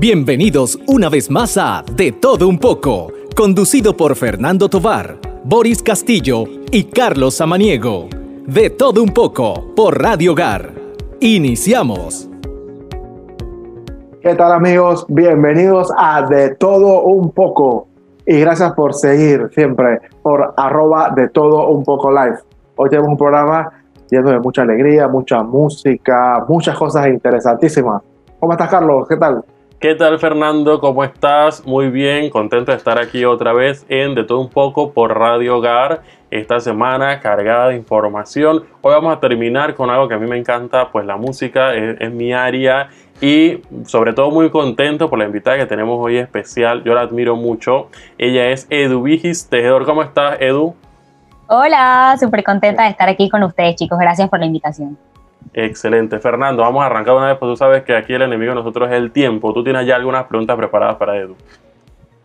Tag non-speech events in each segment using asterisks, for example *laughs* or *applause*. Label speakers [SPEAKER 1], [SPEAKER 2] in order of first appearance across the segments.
[SPEAKER 1] Bienvenidos una vez más a De Todo Un poco, conducido por Fernando Tovar, Boris Castillo y Carlos Samaniego. De Todo Un poco por Radio Hogar. Iniciamos.
[SPEAKER 2] ¿Qué tal amigos? Bienvenidos a De Todo Un poco. Y gracias por seguir siempre por arroba de todo un poco live. Hoy tenemos un programa lleno de mucha alegría, mucha música, muchas cosas interesantísimas. ¿Cómo estás, Carlos? ¿Qué tal?
[SPEAKER 3] ¿Qué tal, Fernando? ¿Cómo estás? Muy bien, contento de estar aquí otra vez en De Todo Un Poco por Radio Hogar. Esta semana cargada de información. Hoy vamos a terminar con algo que a mí me encanta, pues la música es, mi área y sobre todo muy contento por la invitada que tenemos hoy especial. Yo la admiro mucho. Ella es Edu Vigis Tejedor. ¿Cómo estás, Edu?
[SPEAKER 4] Hola, súper contenta de estar aquí con ustedes, chicos. Gracias por la invitación.
[SPEAKER 3] Excelente. Fernando, vamos a arrancar una vez, pues tú sabes que aquí el enemigo de nosotros es el tiempo. ¿Tú tienes ya algunas preguntas preparadas para Edu?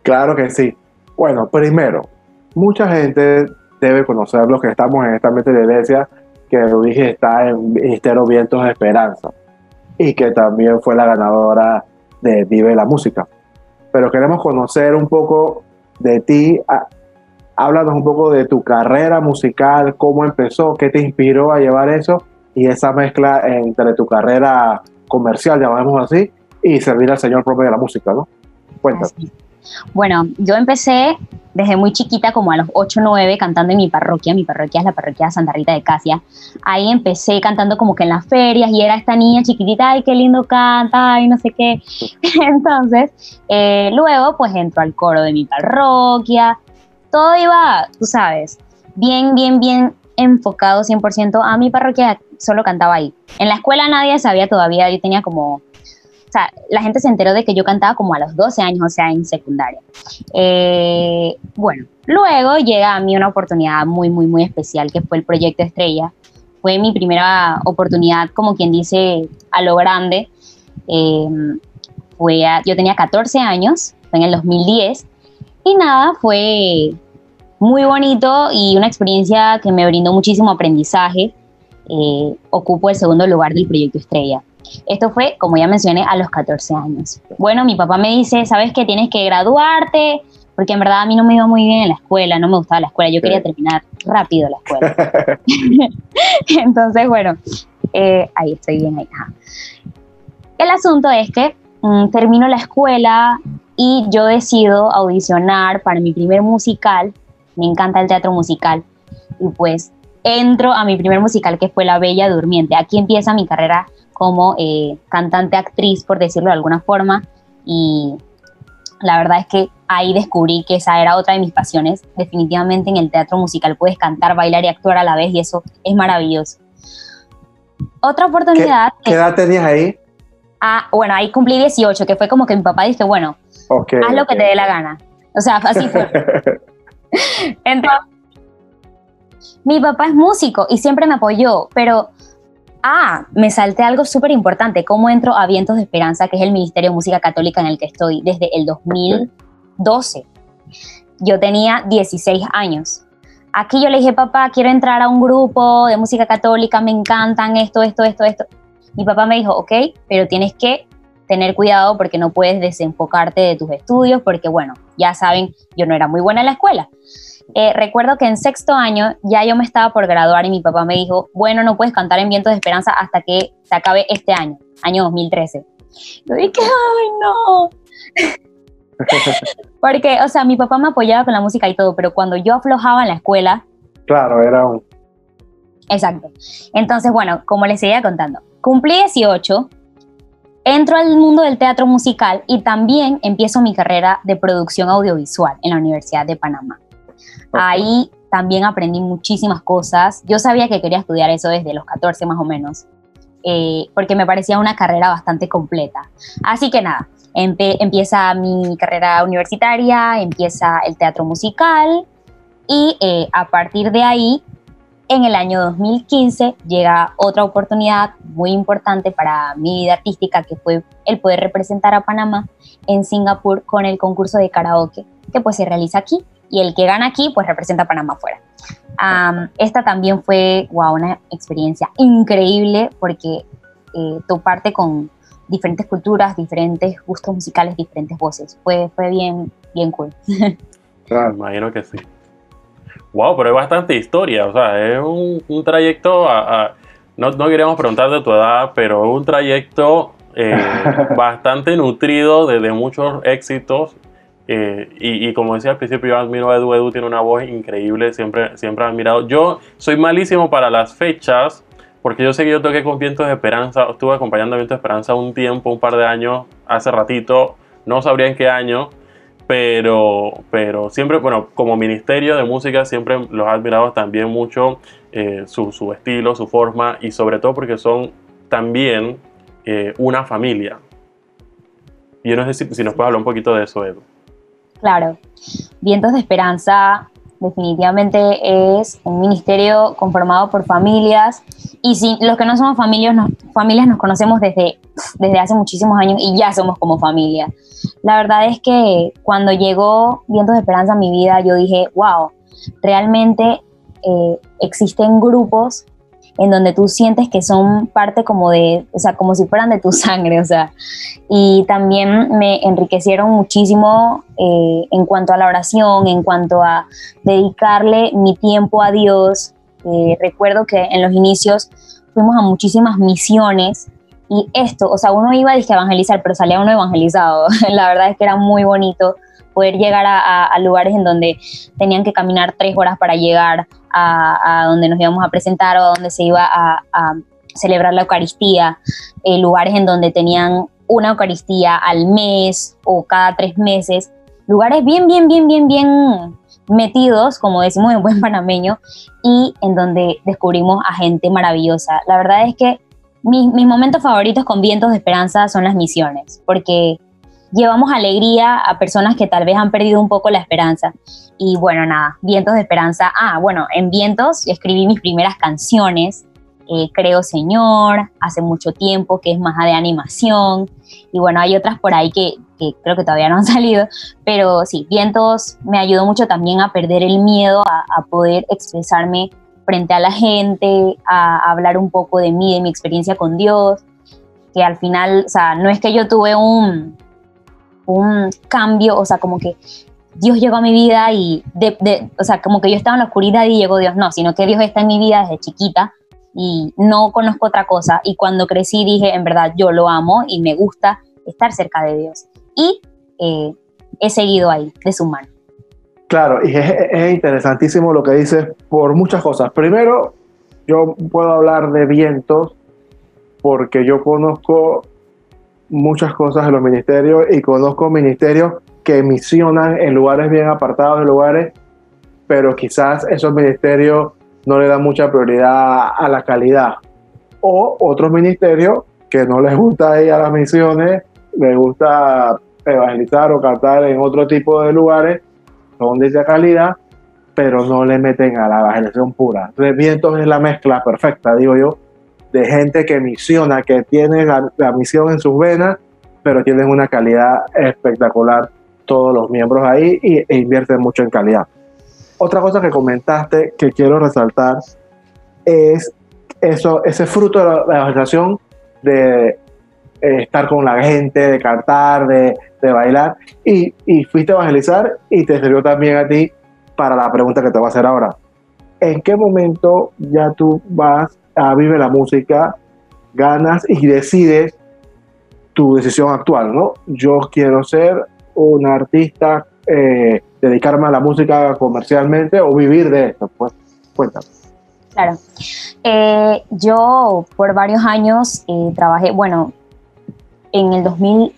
[SPEAKER 2] Claro que sí. Bueno, primero, mucha gente debe conocer los que estamos en esta mente de iglesia, que dije está en Ministerio Vientos de Esperanza y que también fue la ganadora de Vive la Música. Pero queremos conocer un poco de ti, háblanos un poco de tu carrera musical, cómo empezó, qué te inspiró a llevar eso y esa mezcla entre tu carrera comercial, llamémoslo así, y servir al Señor propio de la música, ¿no? Cuéntame.
[SPEAKER 4] Bueno, yo empecé desde muy chiquita, como a los 8 o 9, cantando en mi parroquia. Mi parroquia es la parroquia Santa Rita de Casia. Ahí empecé cantando como que en las ferias y era esta niña chiquitita, ay, qué lindo canta, ay, no sé qué. *laughs* Entonces, eh, luego pues entro al coro de mi parroquia, todo iba, tú sabes, bien, bien, bien enfocado 100% a mi parroquia, solo cantaba ahí. En la escuela nadie sabía todavía, yo tenía como, o sea, la gente se enteró de que yo cantaba como a los 12 años, o sea, en secundaria. Eh, bueno, luego llega a mí una oportunidad muy, muy, muy especial, que fue el Proyecto Estrella. Fue mi primera oportunidad, como quien dice, a lo grande. Eh, fue yo tenía 14 años, fue en el 2010, y nada, fue muy bonito y una experiencia que me brindó muchísimo aprendizaje. Eh, ocupo el segundo lugar del proyecto Estrella. Esto fue, como ya mencioné, a los 14 años. Bueno, mi papá me dice, sabes que tienes que graduarte, porque en verdad a mí no me iba muy bien en la escuela, no me gustaba la escuela, yo quería terminar rápido la escuela. *laughs* *laughs* Entonces, bueno, eh, ahí estoy bien ahí. El asunto es que mm, termino la escuela y yo decido audicionar para mi primer musical me encanta el teatro musical. Y pues entro a mi primer musical que fue La Bella Durmiente. Aquí empieza mi carrera como eh, cantante actriz, por decirlo de alguna forma. Y la verdad es que ahí descubrí que esa era otra de mis pasiones. Definitivamente en el teatro musical puedes cantar, bailar y actuar a la vez y eso es maravilloso. Otra oportunidad...
[SPEAKER 2] ¿Qué, edad tenías ahí?
[SPEAKER 4] Ah, bueno, ahí cumplí 18, que fue como que mi papá dice, bueno, haz lo que te dé la gana. O sea, así fue. *laughs* Entonces, mi papá es músico y siempre me apoyó, pero, ah, me salté algo súper importante, cómo entro a Vientos de Esperanza, que es el Ministerio de Música Católica en el que estoy desde el 2012. Yo tenía 16 años. Aquí yo le dije, papá, quiero entrar a un grupo de música católica, me encantan esto, esto, esto, esto. Mi papá me dijo, ok, pero tienes que tener cuidado porque no puedes desenfocarte de tus estudios, porque bueno, ya saben, yo no era muy buena en la escuela. Eh, recuerdo que en sexto año ya yo me estaba por graduar y mi papá me dijo, bueno, no puedes cantar en Vientos de Esperanza hasta que se acabe este año, año 2013. Yo dije, ay, no. *laughs* Porque, o sea, mi papá me apoyaba con la música y todo, pero cuando yo aflojaba en la escuela...
[SPEAKER 2] Claro, era un...
[SPEAKER 4] Exacto. Entonces, bueno, como les seguía contando, cumplí 18 Entro al mundo del teatro musical y también empiezo mi carrera de producción audiovisual en la Universidad de Panamá. Ahí también aprendí muchísimas cosas. Yo sabía que quería estudiar eso desde los 14 más o menos, eh, porque me parecía una carrera bastante completa. Así que nada, empieza mi carrera universitaria, empieza el teatro musical y eh, a partir de ahí en el año 2015 llega otra oportunidad muy importante para mi vida artística, que fue el poder representar a Panamá en Singapur con el concurso de karaoke, que pues se realiza aquí, y el que gana aquí pues representa a Panamá afuera. esta también fue wow, una experiencia increíble porque eh, toparte con, diferentes culturas, diferentes gustos musicales, diferentes voces. Fue, fue bien, bien cool. *laughs*
[SPEAKER 3] Claro. Imagino que sí. Wow, pero hay bastante historia, o sea, es un, trayecto a, no, no, queríamos preguntar de tu edad, pero un trayecto eh, *laughs* bastante nutrido de, muchos éxitos. Eh, y, como decía al principio, yo admiro a Edu. Edu tiene una voz increíble, siempre, siempre admirado. Yo soy malísimo para las fechas, porque yo sé que yo toqué con Vientos de Esperanza, estuve acompañando a Vientos de Esperanza un tiempo, un par de años, hace ratito, no sabría en qué año, pero, pero siempre, bueno, como ministerio de música siempre los he admirado también mucho eh, su, su, estilo, su forma y sobre todo porque son también eh, una familia. Y yo no sé si, si nos puedes hablar un poquito de eso, Edu.
[SPEAKER 4] Claro, Vientos de Esperanza definitivamente es un ministerio conformado por familias y si los que no somos familias, familias nos conocemos desde, desde hace muchísimos años y ya somos como familia. La verdad es que cuando llegó Vientos de Esperanza a mi vida, yo dije, wow, realmente eh, existen grupos en donde tú sientes que son parte como de, o sea, como si fueran de tu *laughs* sangre, o sea, y también me enriquecieron muchísimo eh, en cuanto a la oración, en cuanto a dedicarle mi tiempo a Dios. Eh, recuerdo que en los inicios fuimos a muchísimas misiones y esto, o sea, uno iba a evangelizar, pero salía uno evangelizado. *laughs* la verdad es que era muy bonito poder llegar a, lugares en donde tenían que caminar tres horas para llegar a, donde nos íbamos a presentar o a donde se iba a, celebrar la Eucaristía, eh, lugares en donde tenían una Eucaristía al mes o cada tres meses, lugares bien, bien, bien, bien, bien metidos, como decimos en buen panameño, y en donde descubrimos a gente maravillosa. La verdad es que mis, mis momentos favoritos con vientos de esperanza son las misiones, porque llevamos alegría a personas que tal vez han perdido un poco la esperanza. Y bueno, nada, Vientos de Esperanza. Ah, bueno, en Vientos escribí mis primeras canciones. Eh, Creo Señor, hace mucho tiempo, que es más de animación. Y bueno, hay otras por ahí que, creo que todavía no han *laughs* salido. Pero sí, Vientos me ayudó mucho también a perder el miedo, a, poder expresarme frente a la gente, a hablar un poco de mí, de mi experiencia con Dios. Que al final, o sea, no es que yo tuve un, un cambio, o sea, como que Dios llegó a mi vida y, de, o sea, como que yo estaba en la oscuridad y llegó Dios, no, sino que Dios está en mi vida desde chiquita y no conozco otra cosa. Y cuando crecí dije, en verdad, yo lo amo y me gusta estar cerca de Dios. Y eh, he seguido ahí, de su mano.
[SPEAKER 2] Claro, y es, es, interesantísimo lo que dices por muchas cosas. Primero, yo puedo hablar de vientos porque yo conozco muchas cosas en los ministerios y conozco ministerios que misionan en lugares bien apartados, de lugares, pero quizás esos ministerios no le dan mucha prioridad a la calidad. O otros ministerios que no les gusta ir a las misiones, les gusta evangelizar o cantar en otro tipo de lugares, son de esa calidad, pero no le meten a la evangelización pura. Entonces, vientos es la mezcla perfecta, digo yo, de gente que misiona, que tiene la, misión en sus venas, pero tienen una calidad espectacular todos los miembros ahí y, e invierten mucho en calidad. Otra cosa que comentaste que quiero resaltar es eso, ese fruto de la, organización de eh, estar con la gente, de cantar, de, de bailar, y, y, fuiste a evangelizar y te sirvió también a ti para la pregunta que te voy a hacer ahora. ¿En qué momento ya tú vas vive la música, ganas y decides tu decisión actual, ¿no? Yo quiero ser un artista, eh, dedicarme a la música comercialmente o vivir de esto. Pues cuéntame.
[SPEAKER 4] Claro. Eh, yo por varios años eh, trabajé, bueno, en el 2015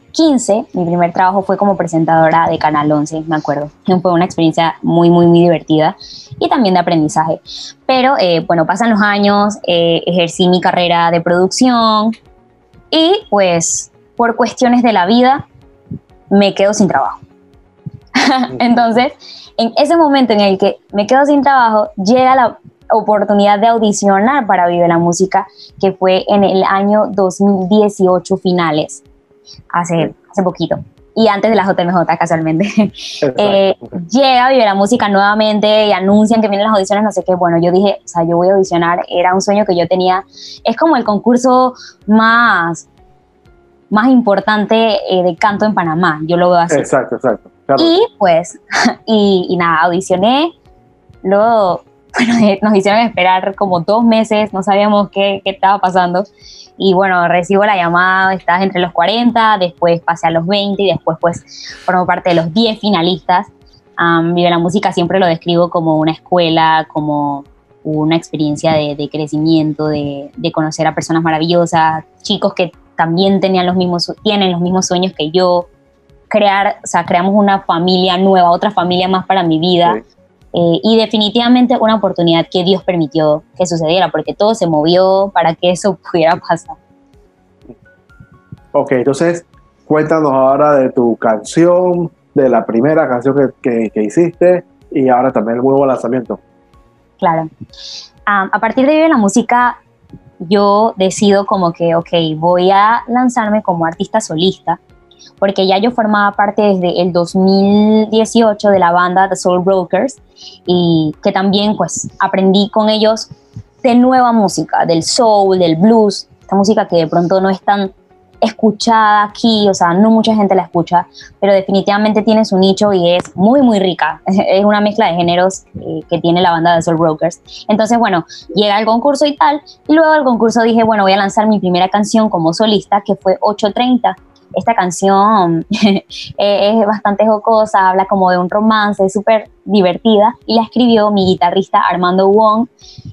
[SPEAKER 4] mi primer trabajo fue como presentadora de Canal 11, me acuerdo. *laughs* Fue una experiencia muy, muy, muy divertida y también de aprendizaje. Pero eh, bueno, pasan los años, eh, ejercí mi carrera de producción y pues por cuestiones de la vida me quedo sin trabajo. *laughs* Entonces, en ese momento en el que me quedo sin trabajo, llega la oportunidad de audicionar para Vive la Música, que fue en el año 2018 finales, hace, hace poquito. Y antes de la JMJ, casualmente. *laughs* Eh, llega Vive la Música nuevamente y anuncian que vienen las audiciones, no sé qué. Bueno, yo dije, o sea, yo voy a audicionar. Era un sueño que yo tenía. Es como el concurso más más importante eh, de canto en Panamá, yo lo veo así.
[SPEAKER 2] Exacto, exacto.
[SPEAKER 4] Y pues, *laughs* y, y, nada, audicioné, luego, nos hicieron esperar como dos meses, no sabíamos qué, qué estaba pasando. Y bueno, recibo la llamada, estás entre los 40, después pasé a los 20 y después pues formo parte de los 10 finalistas. Um, Vive la Música siempre lo describo como una escuela, como una experiencia de, de crecimiento, de, de, conocer a personas maravillosas, chicos que también tenían los mismos, tienen los mismos sueños que yo, crear, o sea, creamos una familia nueva, otra familia más para mi vida. Sí. Eh, y definitivamente una oportunidad que Dios permitió que sucediera, porque todo se movió para que eso *laughs* pudiera pasar.
[SPEAKER 2] Ok, entonces cuéntanos ahora de tu canción, de la primera canción que, que, que hiciste y ahora también el nuevo lanzamiento.
[SPEAKER 4] Claro. Um, a partir de Vive la Música, yo decido como que, ok, voy a lanzarme como artista solista porque ya yo formaba parte desde el 2018 de la banda The Soul Brokers y que también pues aprendí con ellos de nueva música, del soul, del blues, esta música que de pronto no es tan escuchada aquí, o sea, no mucha gente la escucha, pero definitivamente tiene su nicho y es muy, muy rica. *laughs* Es una mezcla de géneros eh, que tiene la banda de Soul Brokers. Entonces, bueno, llega el concurso y tal, y luego del concurso dije, bueno, voy a lanzar mi primera canción como solista, que fue 830 esta canción *laughs* es bastante jocosa, habla como de un romance, es súper divertida y la escribió mi guitarrista Armando Wong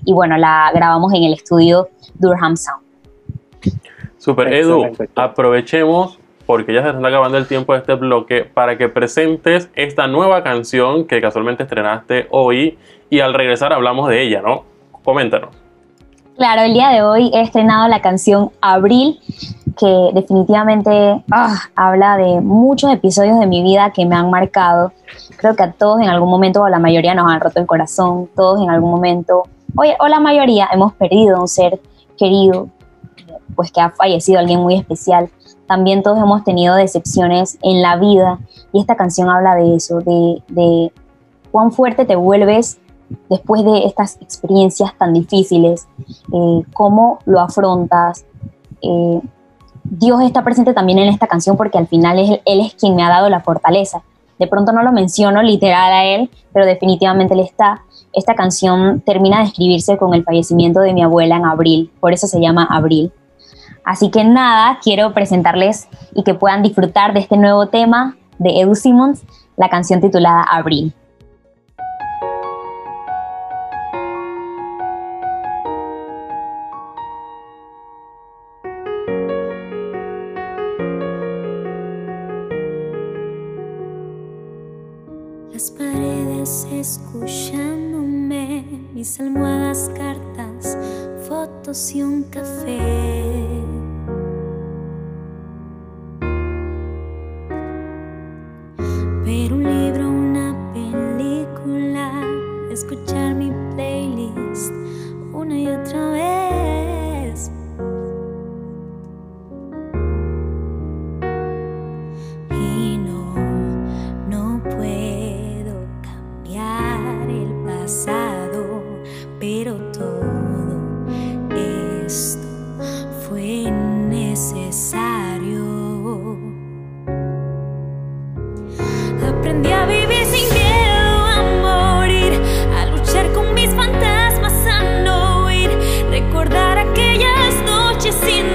[SPEAKER 4] y bueno, la grabamos en el estudio Durham Sound.
[SPEAKER 3] Super Edu, aprovechemos porque ya se está acabando el tiempo de este bloque para que presentes esta nueva canción que casualmente estrenaste hoy y al regresar hablamos de ella, ¿no? Coméntanos.
[SPEAKER 4] Claro, el día de hoy he estrenado la canción Abril que definitivamente ah, habla de muchos episodios de mi vida que me han marcado. Creo que a todos en algún momento, o la mayoría nos han roto el corazón, todos en algún momento, o la mayoría hemos perdido un ser querido, pues que ha fallecido alguien muy especial. También todos hemos tenido decepciones en la vida y esta canción habla de eso, de, de cuán fuerte te vuelves después de estas experiencias tan difíciles, eh, cómo lo afrontas, eh, Dios está presente también en esta canción porque al final es, Él es quien me ha dado la fortaleza. De pronto no lo menciono literal a Él, pero definitivamente Él está. Esta canción termina de escribirse con el fallecimiento de mi abuela en abril, por eso se llama Abril. Así que nada, quiero presentarles y que puedan disfrutar de este nuevo tema de Edu Simmons, la canción titulada Abril.
[SPEAKER 5] Y un café. Aprendí a vivir sin miedo a morir, a luchar con mis fantasmas, a no huir, recordar aquellas noches sin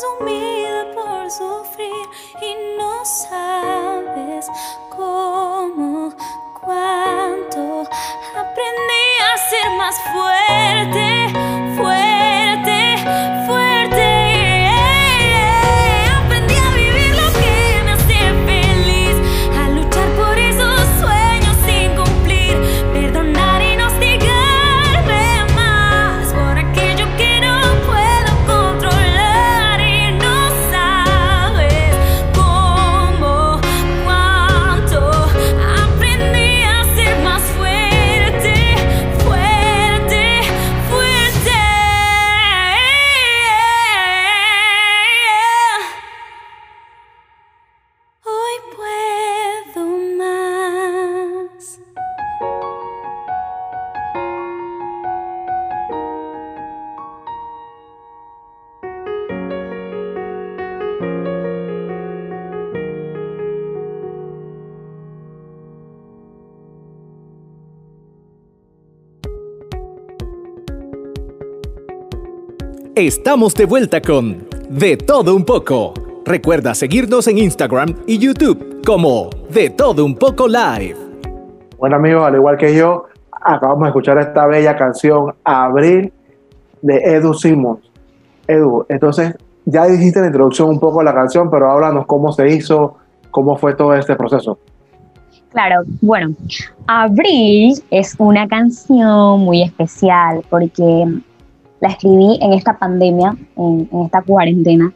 [SPEAKER 5] consumida por sufrir y no sabes cómo, cuánto aprendí a ser más fuerte,
[SPEAKER 1] Estamos de vuelta con De Todo Un poco. Recuerda seguirnos en Instagram y YouTube como De Todo Un poco Live.
[SPEAKER 2] Bueno, amigos, al igual que yo, acabamos de escuchar esta bella canción Abril de Edu Simmons. Edu, entonces ya dijiste la introducción un poco de la canción, pero háblanos cómo se hizo, cómo fue todo este proceso.
[SPEAKER 4] Claro, bueno, Abril es una canción muy especial porque la escribí en esta pandemia, en, esta cuarentena,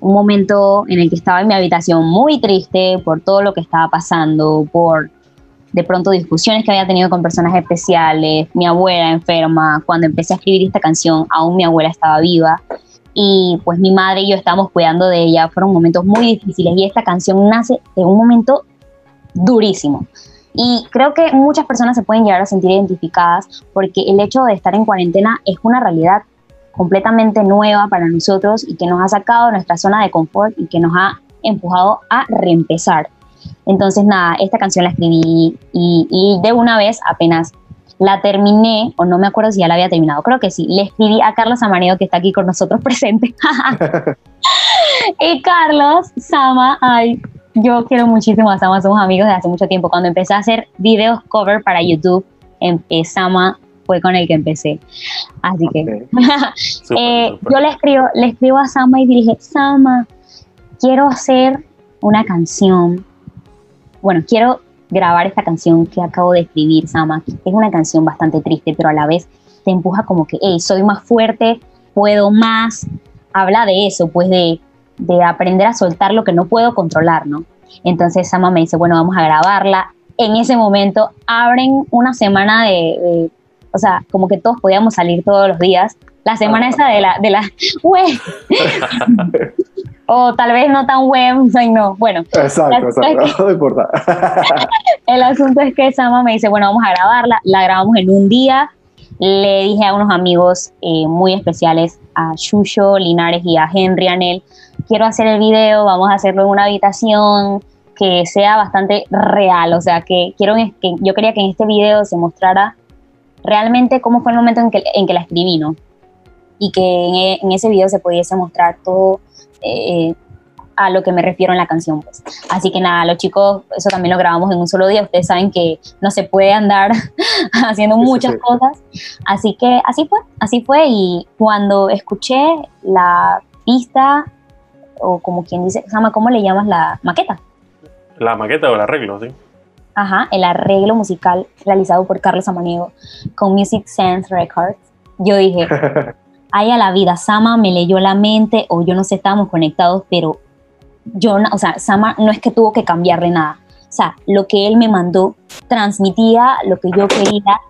[SPEAKER 4] un momento en el que estaba en mi habitación muy triste por todo lo que estaba pasando, por de pronto discusiones que había tenido con personas especiales, mi abuela enferma, cuando empecé a escribir esta canción aún mi abuela estaba viva y pues mi madre y yo estábamos cuidando de ella, fueron momentos muy difíciles y esta canción nace en un momento durísimo. Y creo que muchas personas se pueden llegar a sentir identificadas porque el hecho de estar en cuarentena es una realidad completamente nueva para nosotros y que nos ha sacado de nuestra zona de confort y que nos ha empujado a reempezar. Entonces, nada, esta canción la escribí y, de una vez apenas la terminé, o no me acuerdo si ya la había terminado, creo que sí, le escribí a Carlos Amaneo que está aquí con nosotros *laughs* presente. *laughs* y Carlos, Sama, ay, yo quiero muchísimo a Sama, somos amigos de hace mucho tiempo. Cuando empecé a hacer videos cover para YouTube, em- eh, Sama fue con el que empecé. Así que *laughs* eh, yo le escribo, le escribo a Sama y dije, Sama, quiero hacer una canción. Bueno, quiero grabar esta canción que acabo de escribir, Sama. Es una canción bastante triste, pero a la vez te empuja como que, hey, soy más fuerte, puedo más. Habla de eso, pues de, de aprender a soltar lo que no puedo controlar, ¿no? Entonces Sama me dice, bueno, vamos a grabarla. En ese momento abren una semana de, de- o sea, como que todos podíamos salir todos los días. La semana esa de la, de la *laughs* o tal vez no tan web, ay, no. Bueno,
[SPEAKER 2] Exacto, exacto, no importa. *laughs*
[SPEAKER 4] el asunto es que Sama me dice, bueno, vamos a grabarla. La grabamos en un día. Le dije a unos amigos eh, muy especiales, a Shusho, Linares y a Henry Anel, quiero hacer el video, vamos a hacerlo en una habitación que sea bastante real. O sea, que, quiero que yo quería que en este video se mostrara realmente cómo fue el momento en que, en que la escribí, ¿no? Y que en, e- en ese video se pudiese mostrar todo eh, a lo que me refiero en la canción, pues. Así que nada, los chicos, eso también lo grabamos en un solo día. Ustedes saben que no se puede andar *laughs* haciendo muchas
[SPEAKER 2] sí.
[SPEAKER 4] cosas. Así que así fue, así fue. Y cuando escuché la pista, o como quien dice, Sama, ¿cómo le llamas la maqueta?
[SPEAKER 3] La maqueta o el arreglo, sí.
[SPEAKER 4] ajá, el arreglo musical realizado por Carlos Samaniego con Music Sense Records, yo dije, *laughs* ay a la vida, Sama me leyó la mente o yo no sé, estábamos conectados, pero yo, o sea, Sama no es que tuvo que cambiarle nada. O sea, lo que él me mandó transmitía lo que yo quería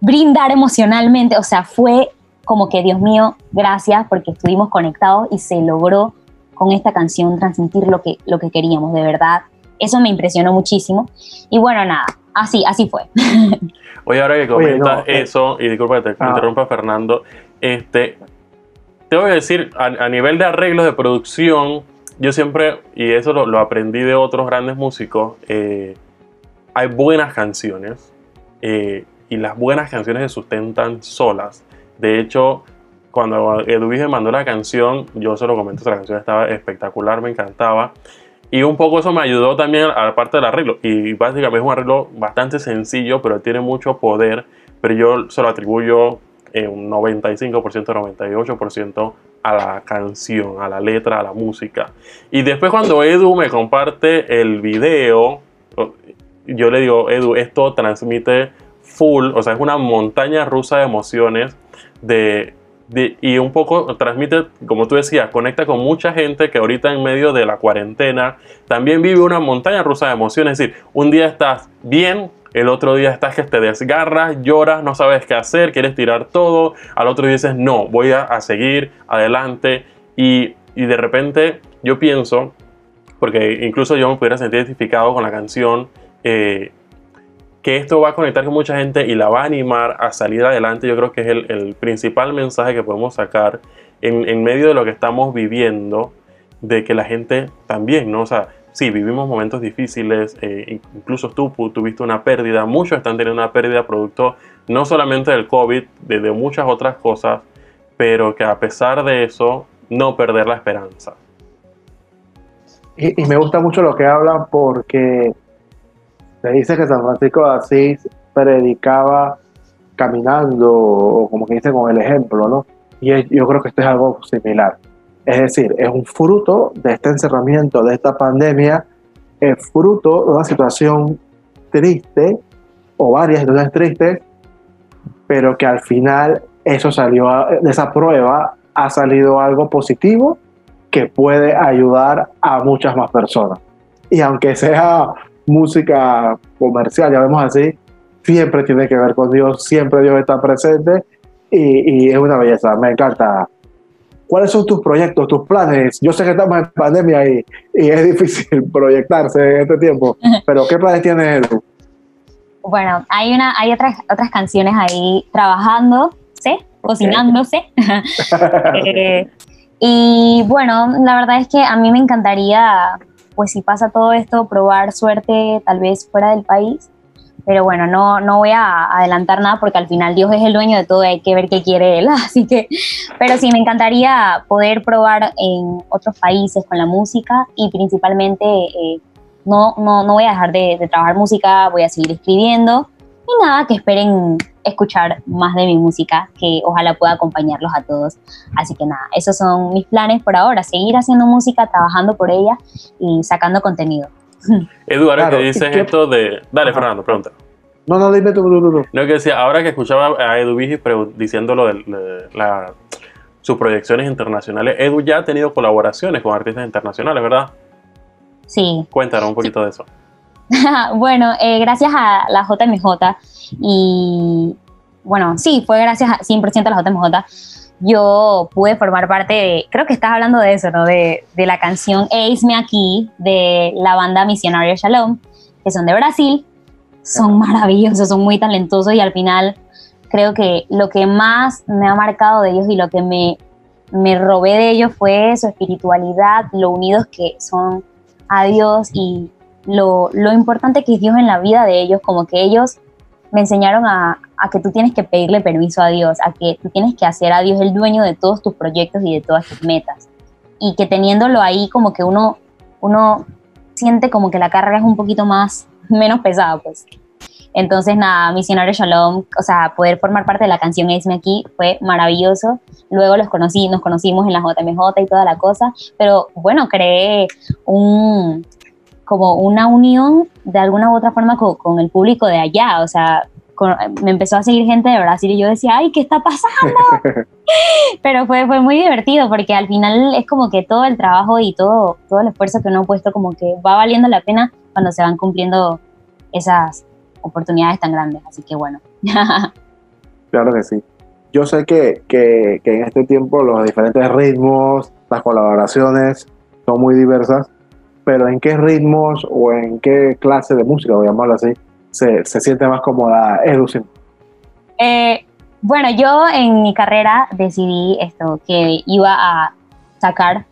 [SPEAKER 4] brindar emocionalmente. O sea, fue como que, Dios mío, gracias porque estuvimos conectados y se logró con esta canción transmitir lo que, lo que queríamos, de verdad. Eso me impresionó muchísimo. Y bueno, nada, así, así fue. *laughs*
[SPEAKER 3] Oye, ahora que
[SPEAKER 2] Oye, no,
[SPEAKER 3] comentas
[SPEAKER 2] eh.
[SPEAKER 3] eso, y disculpa que te
[SPEAKER 2] Ah.
[SPEAKER 3] interrumpa, Fernando, este, tengo que decir, a, a nivel de arreglos de producción, yo siempre, y eso lo, lo aprendí de otros grandes músicos, eh, hay buenas canciones, eh, y las buenas canciones se sustentan solas. De hecho, cuando Edwige mandó la canción, yo se lo comenté, la canción estaba espectacular, me encantaba. Y un poco eso me ayudó también a la parte del arreglo. Y básicamente es un arreglo bastante sencillo, pero tiene mucho poder. Pero yo se lo atribuyo eh, un 95%, 98% a la canción, a la letra, a la música. Y después cuando Edu me comparte el video, yo le digo, Edu, esto transmite full, o sea, es una montaña rusa de emociones de- y un poco transmite, como tú decías, conecta con mucha gente que ahorita en medio de la cuarentena también vive una montaña rusa de emociones. Es decir, un día estás bien, el otro día estás que te desgarras, lloras, no sabes qué hacer, quieres tirar todo, al otro día dices, no, voy a, seguir adelante y, y de repente yo pienso, porque incluso yo me pudiera sentir identificado con la canción, eh, que esto va a conectar con mucha gente y la va a animar a salir adelante. Yo creo que es el, el principal mensaje que podemos sacar en, en medio de lo que estamos viviendo, de que la gente también, ¿no? O sea, sí, vivimos momentos difíciles, eh, incluso tú tuviste una pérdida, muchos están teniendo una pérdida producto no solamente del COVID, de, de muchas otras cosas, pero que a pesar de eso, no perder la esperanza.
[SPEAKER 2] Y, y me gusta mucho lo que hablan porque se dice que San Francisco de Asís predicaba caminando o como que dice con el ejemplo, ¿no? Y es- yo creo que esto es algo similar. Es decir, es un fruto de este encerramiento, de esta pandemia, es fruto de una situación triste o varias situaciones tristes, pero que al final eso salió, a- de esa prueba ha salido algo positivo que puede ayudar a muchas más personas. Y aunque sea música comercial, ya vemos así, siempre tiene que ver con Dios, siempre Dios está presente y, y es una belleza, me encanta. ¿Cuáles son tus proyectos, tus planes? Yo sé que estamos en pandemia y, y es difícil *laughs* proyectarse en este tiempo, *laughs* pero ¿qué planes tienes, Edu?
[SPEAKER 4] Bueno, hay, una, hay otras, otras canciones ahí trabajando, ¿sí? Cocinándose. *laughs* Eh, y bueno, la verdad es que a mí me encantaría, pues si pasa todo esto, probar suerte tal vez fuera del país. Pero bueno, no, no voy a adelantar nada porque al final Dios es el dueño de todo y hay que ver qué quiere Él. *laughs* Así que, pero sí, me encantaría poder probar en otros países con la música y principalmente eh, no, no, no voy a dejar de, de trabajar música, voy a seguir escribiendo y nada, que esperen escuchar más de mi música, que ojalá pueda acompañarlos a todos. Así que nada, esos son mis planes por ahora, seguir haciendo música, trabajando por ella y sacando contenido. *laughs*
[SPEAKER 3] Edu, ahora
[SPEAKER 2] Claro,
[SPEAKER 3] que
[SPEAKER 2] ¿y
[SPEAKER 3] dices
[SPEAKER 2] qué-
[SPEAKER 3] esto de... Dale,
[SPEAKER 2] Ajá.
[SPEAKER 3] Fernando, pregunta.
[SPEAKER 2] No, no, dime tú, tú, tú.
[SPEAKER 3] No, que decía, ahora que escuchaba a Edu Vigis diciendo lo de, de la- sus proyecciones internacionales, Edu ya ha tenido colaboraciones con artistas internacionales, ¿verdad?
[SPEAKER 4] Sí,
[SPEAKER 3] Cuéntanos un poquito de eso. *laughs*
[SPEAKER 4] bueno, eh, gracias a la JMJ y bueno, sí, fue gracias a 100% a la JMJ. Yo pude formar parte de, creo que estás hablando de eso, ¿no? De, de la canción Eisme Aquí de la banda Misionario Shalom, que son de Brasil. Son maravillosos, son muy talentosos y al final creo que lo que más me ha marcado de ellos y lo que me, me robé de ellos fue su espiritualidad, lo unidos que son a Dios y lo, lo importante que es Dios en la vida de ellos, como que ellos me enseñaron a, a que tú tienes que pedirle permiso a Dios, a que tú tienes que hacer a Dios el dueño de todos tus proyectos y de todas tus metas. Y que teniéndolo ahí como que uno, uno siente como que la carga es un poquito más, *laughs* menos pesada, pues. Entonces, nada, Misionario Shalom, o sea, poder formar parte de la canción Esme aquí fue maravilloso. Luego los conocí, nos conocimos en la JMJ y toda la cosa, pero bueno, creé un, como una unión de alguna u otra forma con, con el público de allá, o sea, con- me empezó a seguir gente de Brasil y yo decía, ay, ¿qué está pasando? *laughs* Pero fue, fue muy divertido porque al final es como que todo el trabajo y todo, todo el esfuerzo que uno ha puesto como que va valiendo la pena cuando se van cumpliendo esas oportunidades tan grandes. Así que bueno. *laughs*
[SPEAKER 2] Claro que sí. Yo sé que, que, que en este tiempo los diferentes ritmos, las colaboraciones son muy diversas, pero ¿en qué ritmos o en qué clase de música, voy a llamarlo así, se, se siente más cómoda Edu? Sim?
[SPEAKER 4] Eh, bueno, yo en mi carrera decidí esto, que iba a sacar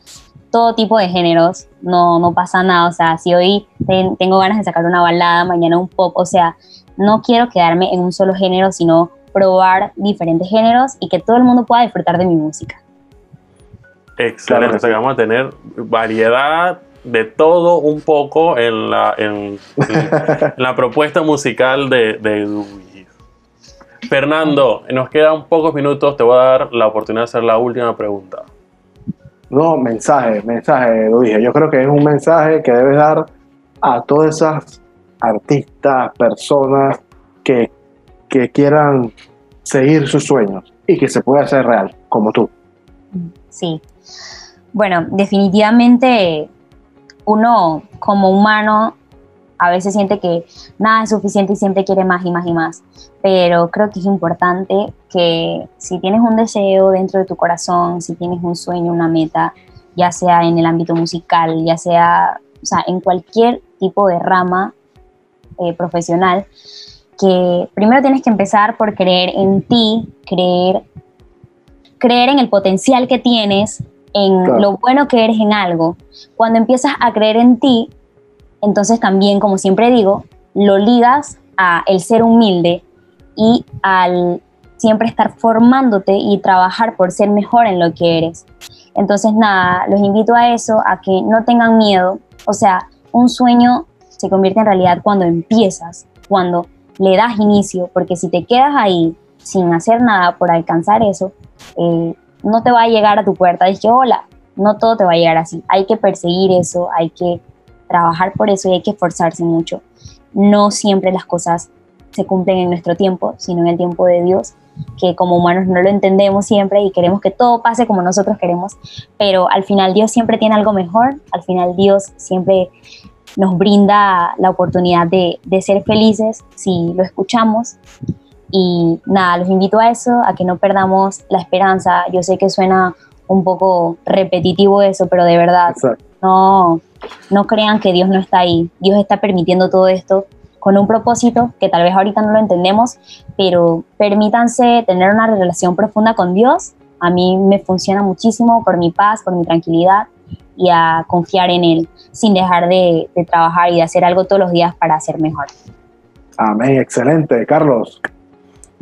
[SPEAKER 4] todo tipo de géneros, no, no pasa nada, o sea, si hoy ten- tengo ganas de sacar una balada, mañana un pop, o sea, no quiero quedarme en un solo género, sino probar diferentes géneros y que todo el mundo pueda disfrutar de mi música.
[SPEAKER 3] Excelente,
[SPEAKER 2] Claro
[SPEAKER 3] o sea que vamos a tener variedad de todo un poco en la, en, en *laughs* la propuesta musical de, de Luis. Fernando, nos quedan pocos minutos, te voy a dar la oportunidad de hacer la última pregunta.
[SPEAKER 2] No, mensaje, mensaje, Edu. dije. Yo creo que es un mensaje que debes dar a todas esas artistas, personas que, que quieran seguir sus sueños y que se pueda hacer real, como tú.
[SPEAKER 4] Sí. Bueno, definitivamente uno como humano a veces siente que nada es suficiente y siempre quiere más y más y más. Pero creo que es importante que si tienes un deseo dentro de tu corazón, si tienes un sueño, una meta, ya sea en el ámbito musical, ya sea, o sea en cualquier tipo de rama eh, profesional, que primero tienes que empezar por creer en ti, creer, creer en el potencial que tienes, en
[SPEAKER 2] Claro.
[SPEAKER 4] lo bueno que eres en algo. Cuando empiezas a creer en ti, entonces también, como siempre digo, lo ligas a el ser humilde y al siempre estar formándote y trabajar por ser mejor en lo que eres. Entonces, nada, los invito a eso, a que no tengan miedo. O sea, un sueño se convierte en realidad cuando empiezas, cuando le das inicio, porque si te quedas ahí sin hacer nada por alcanzar eso, eh, no te va a llegar a tu puerta. Dices, hola, no todo te va a llegar así. Hay que perseguir eso, hay que trabajar por eso y hay que esforzarse mucho. No siempre las cosas se cumplen en nuestro tiempo, sino en el tiempo de Dios, que como humanos no lo entendemos siempre y queremos que todo pase como nosotros queremos, pero al final Dios siempre tiene algo mejor, al final Dios siempre nos brinda la oportunidad de, de ser felices si lo escuchamos. Y nada, los invito a eso, a que no perdamos la esperanza. Yo sé que suena un poco repetitivo eso, pero de verdad,
[SPEAKER 2] Exacto.
[SPEAKER 4] no, no crean que Dios no está ahí. Dios está permitiendo todo esto con un propósito que tal vez ahorita no lo entendemos, pero permítanse tener una relación profunda con Dios. A mí me funciona muchísimo por mi paz, por mi tranquilidad y a confiar en Él sin dejar de, de trabajar y de hacer algo todos los días para ser mejor.
[SPEAKER 2] Amén, excelente. Carlos,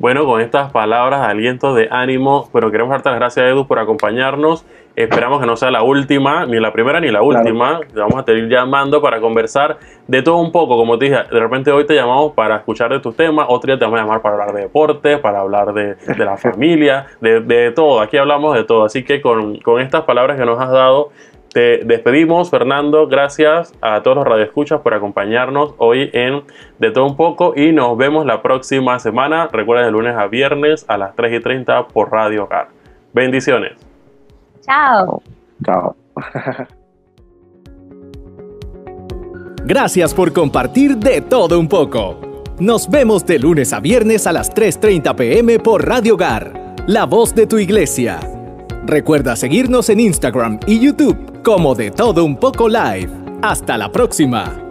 [SPEAKER 3] Bueno, con estas palabras de aliento, de ánimo, pero queremos darte las gracias, Edu, por acompañarnos. Esperamos que no sea la última, ni la primera ni la última. Te vamos a seguir llamando para conversar de todo un poco. Como te dije, de repente hoy te llamamos para escuchar de tus temas, otro día te vamos a llamar para hablar de deporte, para hablar de, de la *laughs* familia, de, de todo. Aquí hablamos de todo. Así que con, con estas palabras que nos has dado, te despedimos, Fernando. Gracias a todos los radioescuchas por acompañarnos hoy en De Todo Un Poco y nos vemos la próxima semana. Recuerda de lunes a viernes a las 3 y 30 por Radio Hogar. Bendiciones.
[SPEAKER 4] Chao.
[SPEAKER 2] chao. *laughs*
[SPEAKER 1] Gracias por compartir de todo un poco. Nos vemos de lunes a viernes a las 3.30 pm por Radio Hogar, la voz de tu iglesia. Recuerda seguirnos en Instagram y YouTube como de todo un poco live. Hasta la próxima.